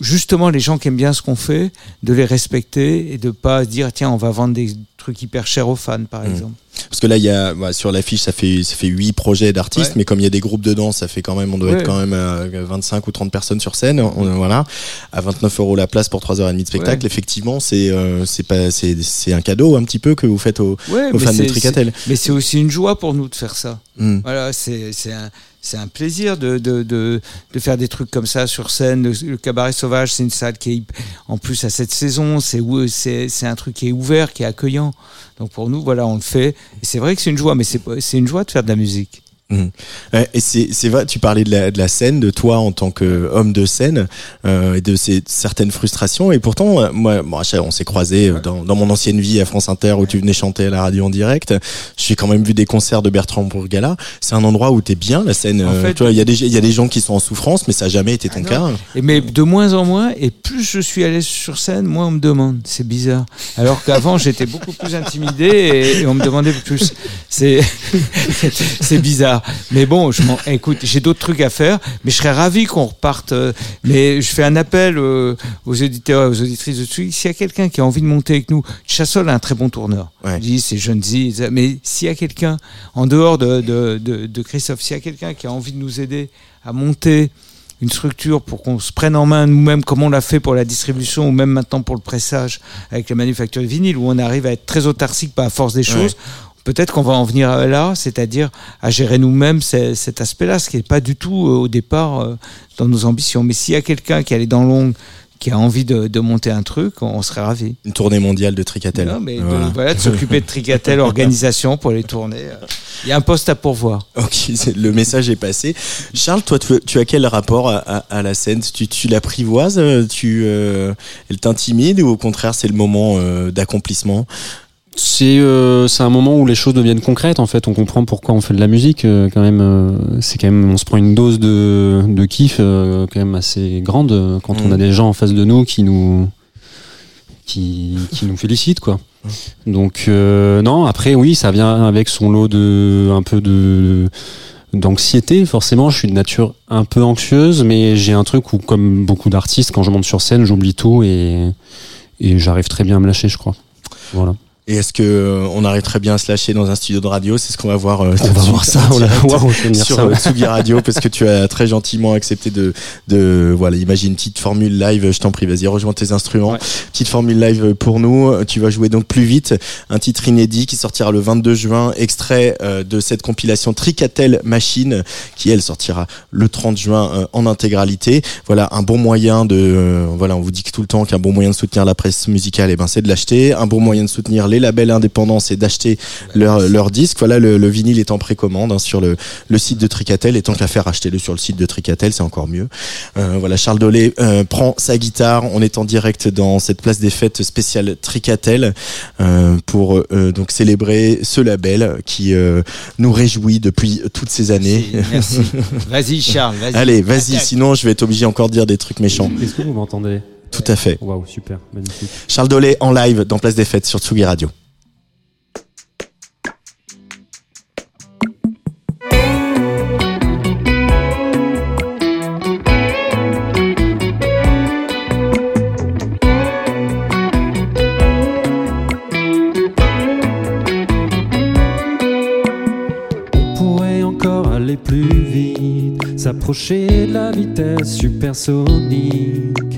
justement les gens qui aiment bien ce qu'on fait, de les respecter et de pas se dire tiens, on va vendre des trucs hyper chers aux fans, par Mmh. exemple. Parce que là, il y a, bah, sur l'affiche, ça fait, ça fait 8 projets d'artistes, Ouais. mais comme il y a des groupes dedans, ça fait quand même, on doit Ouais. être quand même à 25 ou 30 personnes sur scène. On- voilà. À 29 euros la place pour 3h30 de spectacle, Ouais. effectivement, c'est, euh, c'est pas, c'est, c'est un cadeau un petit peu que vous faites aux, fans de Tricatel. Mais c'est aussi une joie pour nous de faire ça. Hmm. Voilà, c'est c'est un, c'est un plaisir de, de, de, de faire des trucs comme ça sur scène. Le, Cabaret Sauvage, c'est une salle qui est, en plus à cette saison, c'est c'est c'est un truc qui est ouvert, qui est accueillant. Donc pour nous, voilà, on le fait. Et c'est vrai que c'est une joie, mais c'est c'est une joie de faire de la musique. Ouais, et c'est vrai, tu parlais de la, de la scène, de toi en tant qu'homme de scène euh, et de ces certaines frustrations. Et pourtant, euh, moi, bon, on s'est croisés euh, dans, dans mon ancienne vie à France Inter où tu venais chanter à la radio en direct. J'ai quand même vu des concerts de Bertrand Bourgala. C'est un endroit où t'es bien, la scène. En euh, fait- il y a des il y a des gens qui sont en souffrance, mais ça a jamais été ton Ah cas. Et mais de moins en moins, et plus je suis à l'aise sur scène, moins on me demande. C'est bizarre. Alors qu'avant, j'étais beaucoup plus intimidé et, et on me demandait plus. C'est (laughs) c'est Mais bon, je écoute, j'ai d'autres trucs à faire, mais je serais ravi qu'on reparte. euh, Mais je fais un appel euh, aux éditeurs et aux auditrices de Tsugi. S'il y a quelqu'un qui a envie de monter avec nous, Chassol a un très bon tourneur. Ouais. Dis, c'est jeune mais s'il y a quelqu'un, en dehors de, de, de, de Christophe, s'il y a quelqu'un qui a envie de nous aider à monter une structure pour qu'on se prenne en main nous-mêmes, comme on l'a fait pour la distribution ou même maintenant pour le pressage avec la manufacture de vinyle, où on arrive à être très autarcique par la force des choses. Peut-être qu'on va en venir là, c'est-à-dire à gérer nous-mêmes cet aspect-là, ce qui n'est pas du tout euh, au départ euh, dans nos ambitions. Mais s'il y a quelqu'un qui allait dans l'ongle, qui a envie de, de monter un truc, on serait ravis. Une tournée mondiale de Tricatel. Non, mais de- Voilà. voilà, de s'occuper de Tricatel, (laughs) organisation pour les tournées. euh, Il y a un poste à pourvoir. Ok, le message est passé. Charles, toi, tu, tu as quel rapport à, à- à la scène? Tu, tu l'apprivoises Tu, euh, elle t'intimide ou au contraire c'est le moment euh, d'accomplissement? C'est euh, c'est un moment où les choses deviennent concrètes en fait. On comprend pourquoi on fait de la musique euh, quand même. euh, c'est quand même on se prend une dose de, de kiff euh, quand même assez grande quand on Mm. a des gens en face de nous qui nous qui, qui nous félicitent quoi. Donc euh, non après oui ça vient avec son lot de un peu de d'anxiété forcément je suis de nature un peu anxieuse mais j'ai un truc où comme beaucoup d'artistes quand je monte sur scène j'oublie tout et et j'arrive très bien à me lâcher je crois voilà Et est-ce que euh, on arrive très bien à se lâcher dans un studio de radio? C'est ce qu'on va voir. euh, On va voir ça, je vais venir sur ça, ouais. Tsugi Radio parce que tu as très gentiment accepté de de voilà imagine une petite formule live. Je t'en prie, vas-y rejoins tes instruments. Ouais. Petite formule live pour nous. Tu vas jouer donc plus vite un titre inédit qui sortira le 22 juin, extrait euh, de cette compilation Tricatel Machine qui elle sortira le 30 juin euh, en intégralité. Voilà un bon moyen de euh, voilà on vous dit tout le temps qu'un bon moyen de soutenir la presse musicale et ben c'est de l'acheter. Un bon moyen de soutenir les labels indépendants c'est d'acheter leur leur disque. Voilà le, le vinyle est en précommande hein, sur le le site de Tricatel et tant qu'à faire achetez-le sur le site de Tricatel c'est encore mieux. Euh, voilà Charles Dolé euh, prend sa guitare. On est en direct dans cette place des fêtes spéciale Tricatel euh, pour euh, donc célébrer ce label qui euh, nous réjouit depuis toutes ces années. Merci. (laughs) Vas-y, Charles, vas-y. Allez, vas-y, sinon je vais être obligé encore de dire des trucs méchants. Est-ce que vous m'entendez? Tout à fait. Waouh, super, magnifique. Charles Dolé en live dans Place des Fêtes sur Tsugi Radio. On pourrait encore aller plus vite, s'approcher de la vitesse supersonique.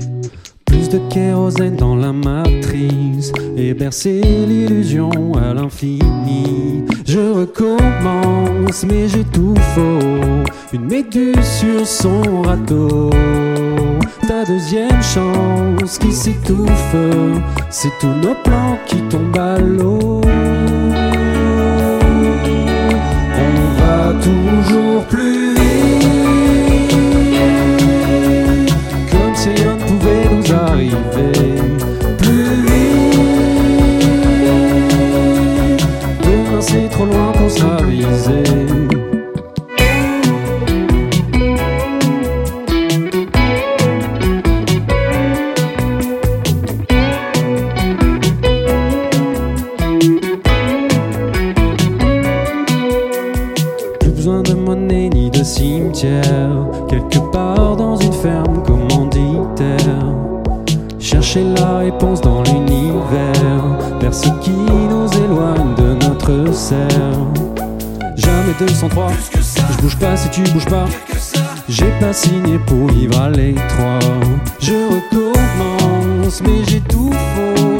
De kérosène dans la matrice et bercer l'illusion à l'infini. Je recommence, mais j'ai tout faux. Une méduse sur son râteau. Ta deuxième chance qui s'étouffe, c'est tous nos plans qui tombent à l'eau. On va toujours plus 203. Je bouge pas si tu bouges pas. J'ai pas signé pour vivre à l'étroit. Je recommence, mais j'ai tout faux.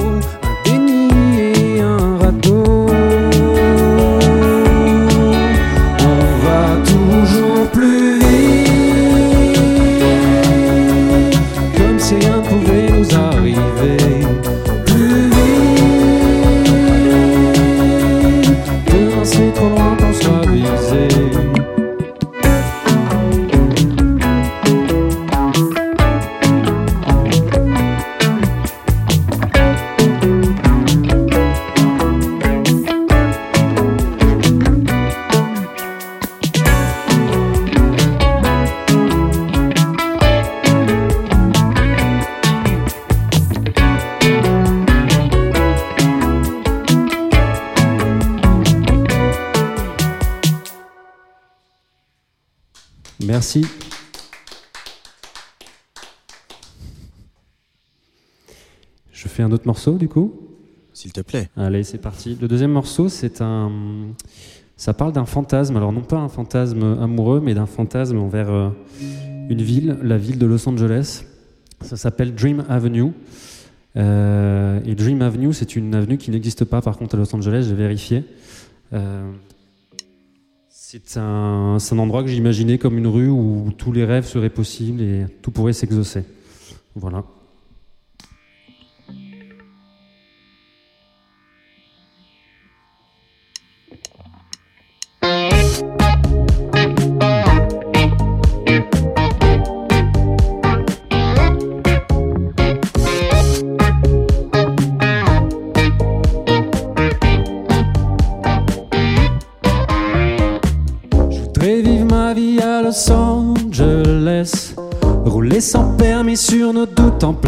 Je fais un autre morceau du coup. S'il te plaît. Allez, c'est parti. Le deuxième morceau, c'est un. Ça parle d'un fantasme. Alors, non pas un fantasme amoureux, mais d'un fantasme envers euh, une ville, la ville de Los Angeles. Ça s'appelle Dream Avenue. Euh, et Dream Avenue, c'est une avenue qui n'existe pas par contre à Los Angeles, j'ai vérifié. Euh, c'est un, c'est un endroit que j'imaginais comme une rue où tous les rêves seraient possibles et tout pourrait s'exaucer. Voilà.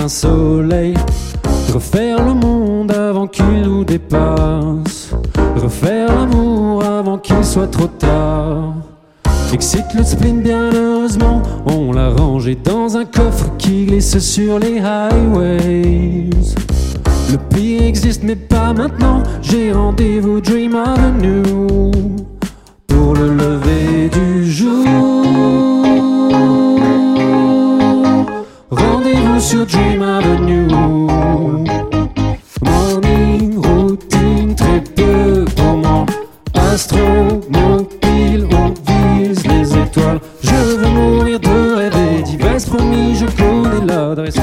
Soleil. Refaire le monde avant qu'il nous dépasse. Refaire l'amour avant qu'il soit trop tard. Excite le spleen, bien heureusement, on l'a rangé dans un coffre qui glisse sur les highways. Le pire existe, mais pas maintenant. J'ai rendez-vous Dream Avenue pour le lever sur Dream Avenue. Morning routine, très peu pour moi. Astro, mobile, on vise les étoiles. Je veux mourir de rêver d'Yves promis, je connais l'adresse.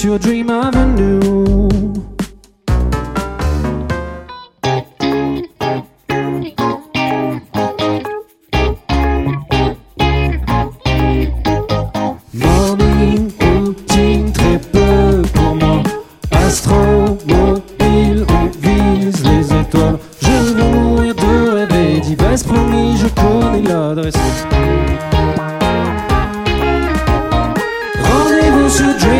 M'enfuis sur Dream Avenue. Morning routine, très peu pour moi. Astro, mobile, on vise les étoiles. Je veux mourir de rêver d'Yves promis, je connais l'adresse. Rendez-vous sur Dream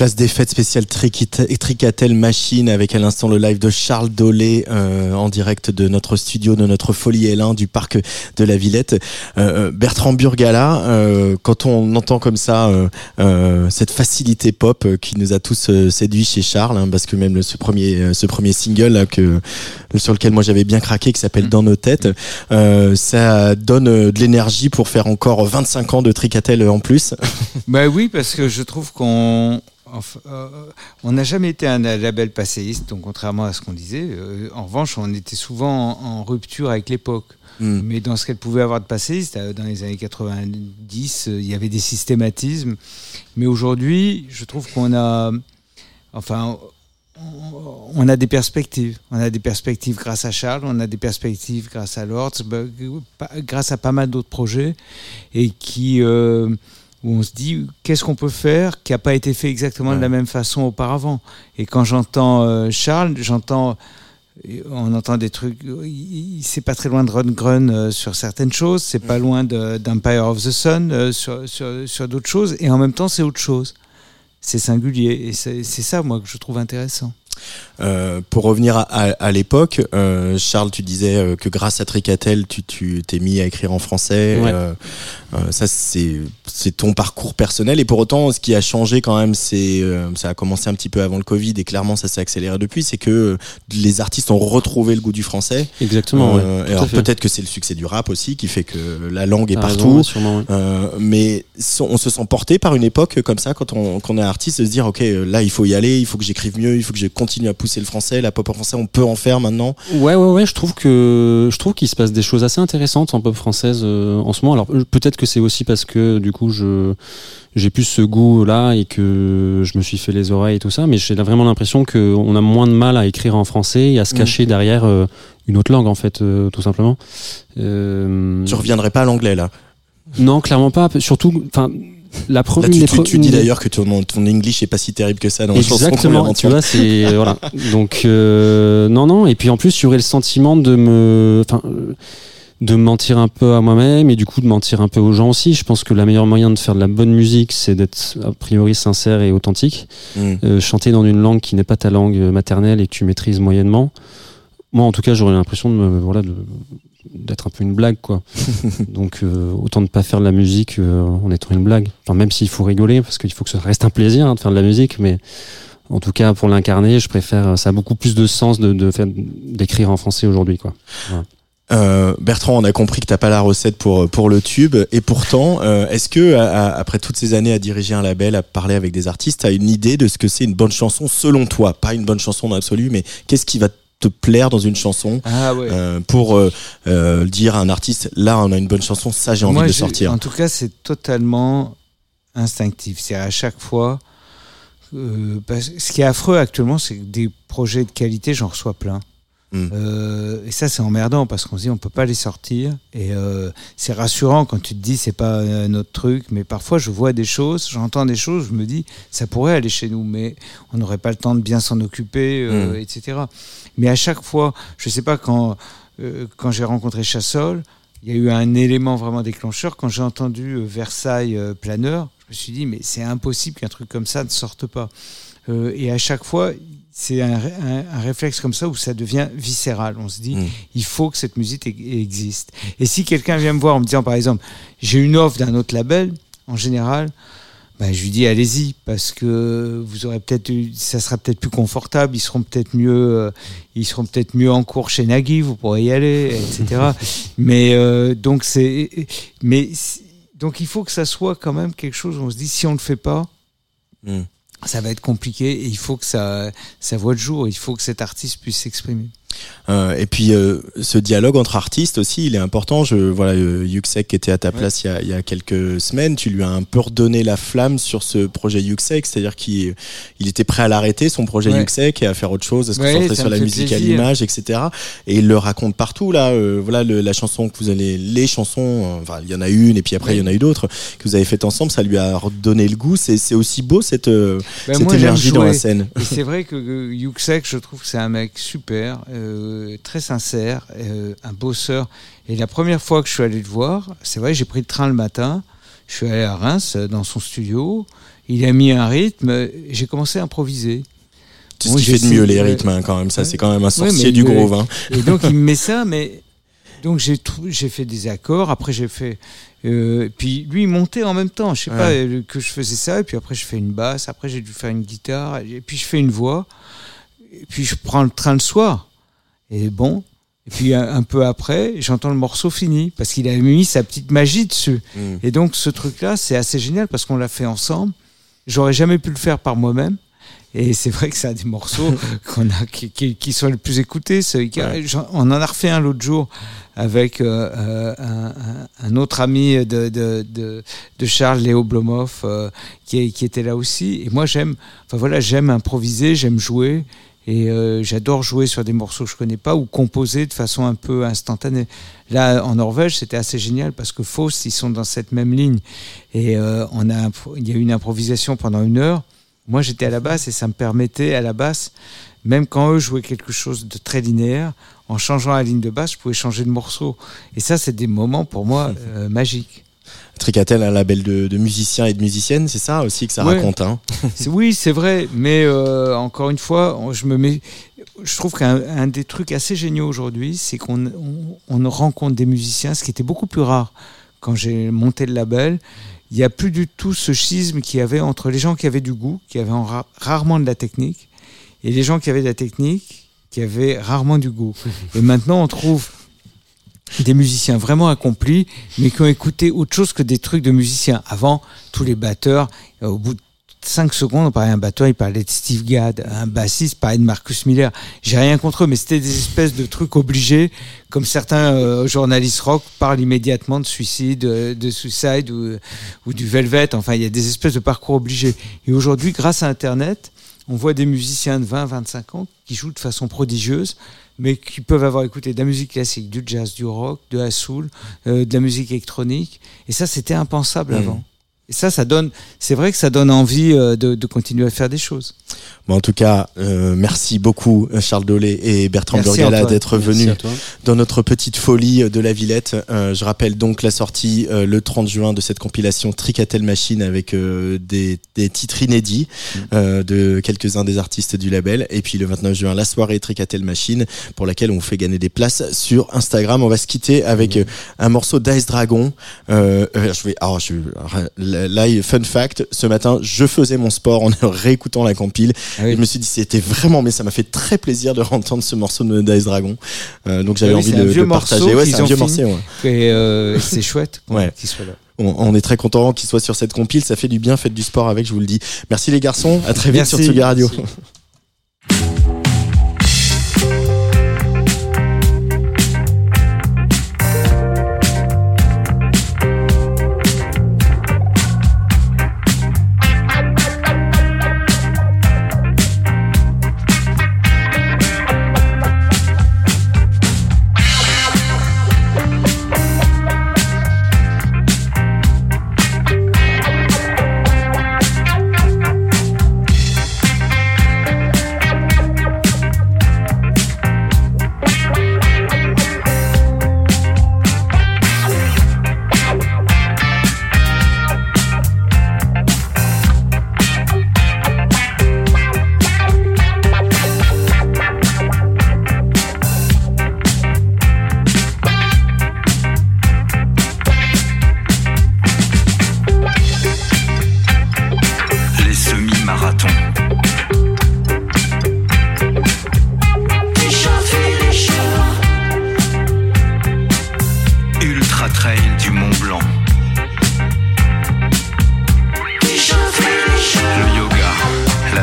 Place des fêtes spéciale Tricatel Machine avec à l'instant le live de Charles Dolé euh, en direct de notre studio de notre Folie L1 du parc de la Villette. Euh, euh, Bertrand Burgala, euh, quand on entend comme ça euh, euh, cette facilité pop qui nous a tous séduits chez Charles, hein, parce que même le- ce premier ce premier single là, que sur lequel moi j'avais bien craqué qui s'appelle Dans nos têtes, euh, ça donne de l'énergie pour faire encore 25 ans de Tricatel en plus. Bah oui, parce que je trouve qu'on enfin, euh, on n'a jamais été un label passéiste, donc contrairement à ce qu'on disait. euh, en revanche, on était souvent en, en rupture avec l'époque. Mm. Mais dans ce qu'elle pouvait avoir de passéiste, euh, dans les années 90, euh, il y avait des systématismes. Mais aujourd'hui, je trouve qu'on a, enfin, on- on a des perspectives. On a des perspectives grâce à Charles, on a des perspectives grâce à Lords, bah, grâce à pas mal d'autres projets, et qui, euh, où on se dit qu'est-ce qu'on peut faire qui n'a pas été fait exactement de la même façon auparavant. Et quand j'entends euh, Charles, j'entends, on entend des trucs, c'est pas très loin de Ron Grun euh, sur certaines choses, c'est pas loin de- d'Empire of the Sun euh, sur, sur, sur d'autres choses, et en même temps c'est autre chose. C'est singulier, et c'est ça moi que je trouve intéressant. Euh, pour revenir à, à, à l'époque, euh, Charles, tu disais euh, que grâce à Tricatel, tu tu t'es mis à écrire en français. Ouais. Euh, euh, ça, c'est c'est ton parcours personnel. Et pour autant, ce qui a changé quand même, c'est ça a commencé un petit peu avant le Covid et clairement, ça s'est accéléré depuis. C'est que les artistes ont retrouvé le goût du français. Exactement. ouais, Euh, alors peut-être que c'est le succès du rap aussi qui fait que la langue est raison, partout. ouais, sûrement. Euh, mais so- on se sent porté par une époque comme ça quand on, quand on est artiste de se dire ok là il faut y aller il faut que j'écrive mieux il faut que je continue à pousser le français la pop en français on peut en faire maintenant Ouais, ouais, ouais. Je trouve que je trouve qu'il se passe des choses assez intéressantes en pop française euh, en ce moment. Alors euh, peut-être que c'est aussi parce que du coup je j'ai plus ce goût là et que je me suis fait les oreilles et tout ça. Mais j'ai vraiment l'impression que on a moins de mal à écrire en français et à se Mm. cacher derrière euh, une autre langue en fait, euh, tout simplement. Tu reviendrais pas à l'anglais là? Non, clairement pas. Surtout, enfin. La première, tu, dis d'ailleurs que ton, ton English est pas si terrible que ça dans la chanson Exactement, tu vois, c'est voilà. (laughs) Donc euh, non, non. Et puis en plus, j'aurais le sentiment de me, enfin, euh, de me mentir un peu à moi-même et du coup de mentir un peu aux gens aussi. Je pense que la meilleure moyen de faire de la bonne musique, c'est d'être a priori sincère et authentique. Mm. Euh, chanter dans une langue qui n'est pas ta langue maternelle et que tu maîtrises moyennement. Moi, en tout cas, j'aurais l'impression de me, voilà, de d'être un peu une blague quoi. (laughs) Donc euh, autant ne pas faire de la musique euh, en étant une blague. Enfin même s'il faut rigoler parce qu'il faut que ça reste un plaisir hein, de faire de la musique mais en tout cas pour l'incarner, je préfère ça a beaucoup plus de sens de de faire d'écrire en français aujourd'hui quoi. Euh, Bertrand, on a compris que t'as pas la recette pour pour le tube, et pourtant, euh, est-ce que à- après toutes ces années à diriger un label, à parler avec des artistes, t'as une idée de ce que c'est une bonne chanson selon toi? Pas une bonne chanson dans l'absolu, mais qu'est-ce qui va te plaire dans une chanson Ah ouais. euh, pour euh, euh, dire à un artiste là on a une bonne chanson, ça j'ai envie Moi, de sortir. En tout cas, c'est totalement instinctif. C'est à chaque fois. parce- ce qui est affreux actuellement, c'est que des projets de qualité, j'en reçois plein. Mm. Euh, et ça, c'est emmerdant parce qu'on se dit on peut pas les sortir. Et euh, c'est rassurant quand tu te dis c'est pas euh, notre truc. Mais parfois, je vois des choses, j'entends des choses, je me dis ça pourrait aller chez nous, mais on n'aurait pas le temps de bien s'en occuper, euh, Mm. etc. Mais à chaque fois, je sais pas quand quand j'ai rencontré Chassol, il y a eu un élément vraiment déclencheur. Quand j'ai entendu Versailles planeur, je me suis dit, mais c'est impossible qu'un truc comme ça ne sorte pas. Et à chaque fois, c'est un, ré- un- un réflexe comme ça où ça devient viscéral. On se dit, Mm. il faut que cette musique e- existe. Et si quelqu'un vient me voir en me disant, par exemple, j'ai une offre d'un autre label, en général, ben, je lui dis allez-y parce que vous aurez peut-être eu- ça sera peut-être plus confortable ils seront peut-être mieux euh, ils seront peut-être mieux en cours chez Nagui vous pourrez y aller etc (laughs) mais euh, donc c'est mais donc il faut que ça soit quand même quelque chose où on se dit si on le fait pas Mm. Ça va être compliqué et il faut que ça ça voit le jour. Il faut que cet artiste puisse s'exprimer Euh, et puis euh, ce dialogue entre artistes aussi, il est important. Je voilà, euh, Yuxek était à ta place il, y a, il y a quelques semaines, tu lui as un peu redonné la flamme sur ce projet Yuxek, c'est-à-dire qu'il il était prêt à l'arrêter son projet Ouais. Yuxek et à faire autre chose, à se Ouais, concentrer sur la musique à l'image, etc. Et il le raconte partout là. euh, voilà le- la chanson que vous allez, les chansons, euh, enfin il y en a une et puis après il y en a eu d'autres que vous avez faites ensemble. Ça lui a redonné le goût. C'est aussi beau cette euh, Ben, cette moi, énergie dans la scène. C'est vrai que Yuxek, je trouve que c'est un mec super, euh, très sincère, euh, un bosseur. Et la première fois que je suis allé le voir, c'est vrai, j'ai pris le train le matin, je suis allé à Reims, euh, dans son studio, il a mis un rythme, j'ai commencé à improviser. C'est ce qui fait de mieux les ouais. rythmes hein, quand même. Ça Ouais. c'est quand même un Ouais, sorcier mais du. Hein. Et donc il me (laughs) met ça, mais donc j'ai fait des accords. Après j'ai fait, euh, puis lui il montait en même temps. Je sais pas Ouais. euh, que je faisais ça. Et puis après je fais une basse. Après j'ai dû faire une guitare. Et puis je fais une voix. Et puis je prends le train le soir. Et bon. Et puis un, un peu après, j'entends le morceau fini parce qu'il avait mis sa petite magie dessus. Mm. Et donc ce truc-là, c'est assez génial parce qu'on l'a fait ensemble. J'aurais jamais pu le faire par moi-même. Et c'est vrai que c'est un des morceaux (laughs) qu'on a, qui, qui, qui sont les plus écoutés. Ouais. On en a refait un l'autre jour avec euh, euh, un, autre ami de, de, de, de Charles, Léo Blomoff, euh, qui, qui était là aussi. Et moi, j'aime, enfin voilà, j'aime improviser, j'aime jouer. Et euh, j'adore jouer sur des morceaux que je connais pas ou composer de façon un peu instantanée. Là, en Norvège, c'était assez génial parce que Faust, ils sont dans cette même ligne. Et euh, on a, il y a eu une improvisation pendant une heure. Moi, j'étais à la basse et ça me permettait, à la basse, même quand eux jouaient quelque chose de très linéaire, en changeant la ligne de basse, je pouvais changer de morceau. Et ça, c'est des moments pour moi (laughs) euh, magiques. Tricatel, un label de, de musiciens et de musiciennes, c'est ça aussi que ça Ouais. raconte. Hein? (laughs) Oui, c'est vrai, mais euh, encore une fois, je me mets. Je trouve qu'un un des trucs assez géniaux aujourd'hui, c'est qu'on on, on rencontre des musiciens, ce qui était beaucoup plus rare quand j'ai monté le label. Il n'y a plus du tout ce schisme qu'il y avait entre les gens qui avaient du goût, qui avaient en ra- rarement de la technique, et les gens qui avaient de la technique, qui avaient rarement du goût. (laughs) Et maintenant, on trouve des musiciens vraiment accomplis, mais qui ont écouté autre chose que des trucs de musiciens. Avant, tous les batteurs, euh, au bout de 5 secondes, on parlait d'un batteur, il parlait de Steve Gadd, un bassiste parlait de Marcus Miller. J'ai rien contre eux, mais c'était des espèces de trucs obligés, comme certains euh, journalistes rock parlent immédiatement de suicide, euh, de suicide ou, ou du Velvet. Enfin, il y a des espèces de parcours obligés. Et aujourd'hui, grâce à Internet, on voit des musiciens de 20, 25 ans qui jouent de façon prodigieuse, mais qui peuvent avoir écouté de la musique classique, du jazz, du rock, de la soul, euh, de la musique électronique. Et ça, c'était impensable Mhm. avant. Et ça, ça donne, c'est vrai que ça donne envie euh, de, de continuer à faire des choses. Bon, en tout cas, euh, merci beaucoup Charles Dolé et Bertrand Merci, Burgala d'être venus dans notre petite folie de la Villette. Euh, je rappelle donc la sortie euh, le 30 juin de cette compilation Tricatel Machine avec euh, des, des titres inédits euh, de quelques-uns des artistes du label. Et puis le 29 juin, la soirée Tricatel Machine pour laquelle on vous fait gagner des places sur Instagram. On va se quitter avec euh, un morceau d'Ice Dragon. Je vais, alors, je, là, fun fact, ce matin, je faisais mon sport en (laughs) réécoutant la compile. Ah oui. Je me suis dit, c'était vraiment, mais ça m'a fait très plaisir de entendre ce morceau de Dice Dragon. Euh, donc j'avais Ah oui, envie de, de partager. Ouais, c'est un vieux morceau. ouais. Et euh, c'est chouette (laughs) Ouais. qu'il soit là. On, on est très content qu'il soit sur cette compile. Ça fait du bien. Faites du sport avec, je vous le dis. Merci les garçons. À très vite Merci. sur Tsugi Radio.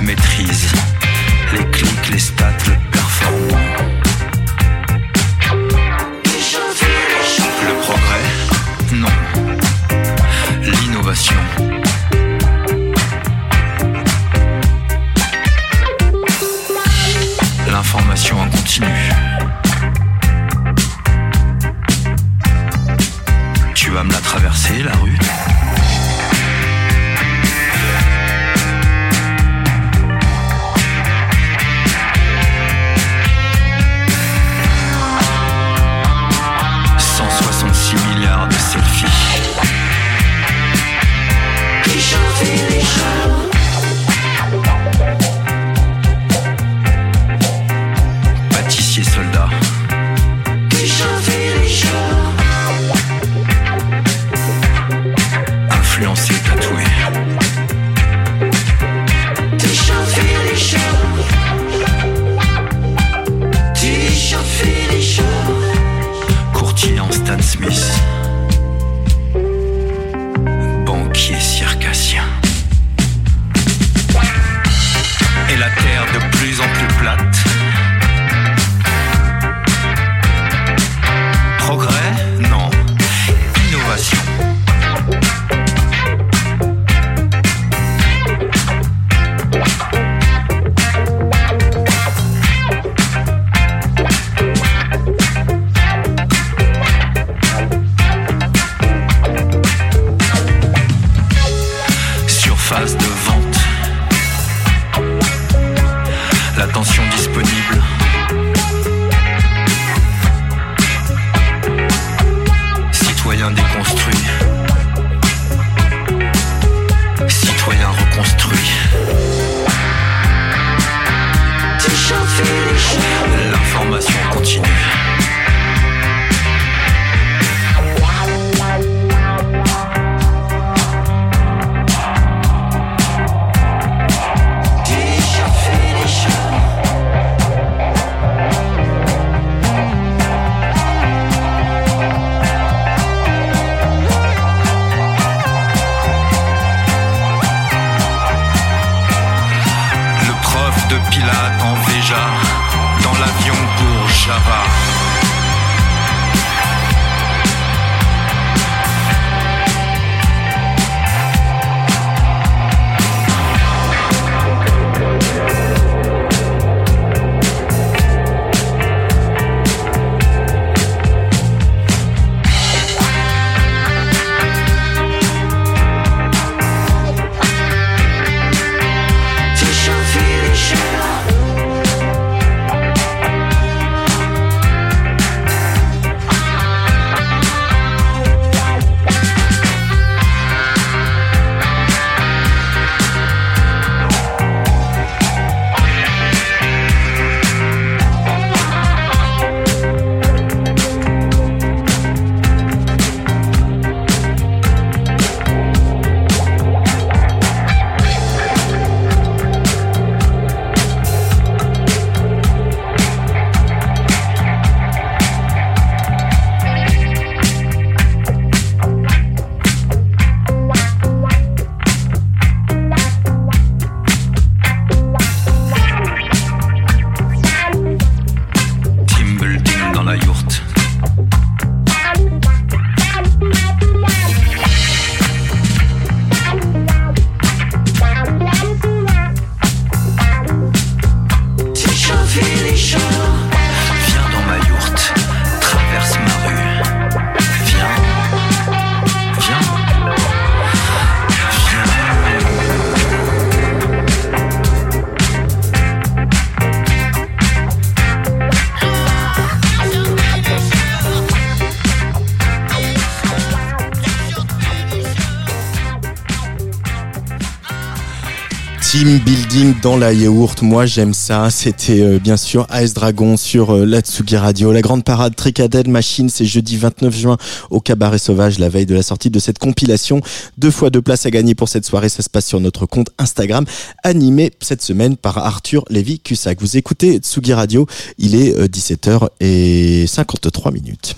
Maîtrise, les clics, les stats, le dans la yaourt, moi j'aime ça. C'était euh, bien sûr Ice Dragon sur euh, la Tsugi Radio. La grande parade Tricadel Machine, c'est jeudi 29 juin au Cabaret Sauvage, la veille de la sortie de cette compilation. Deux fois deux places à gagner pour cette soirée, ça se passe sur notre compte Instagram, animé cette semaine par Arthur Lévy-Cussac. Vous écoutez Tsugi Radio, il est 17h et 53 minutes.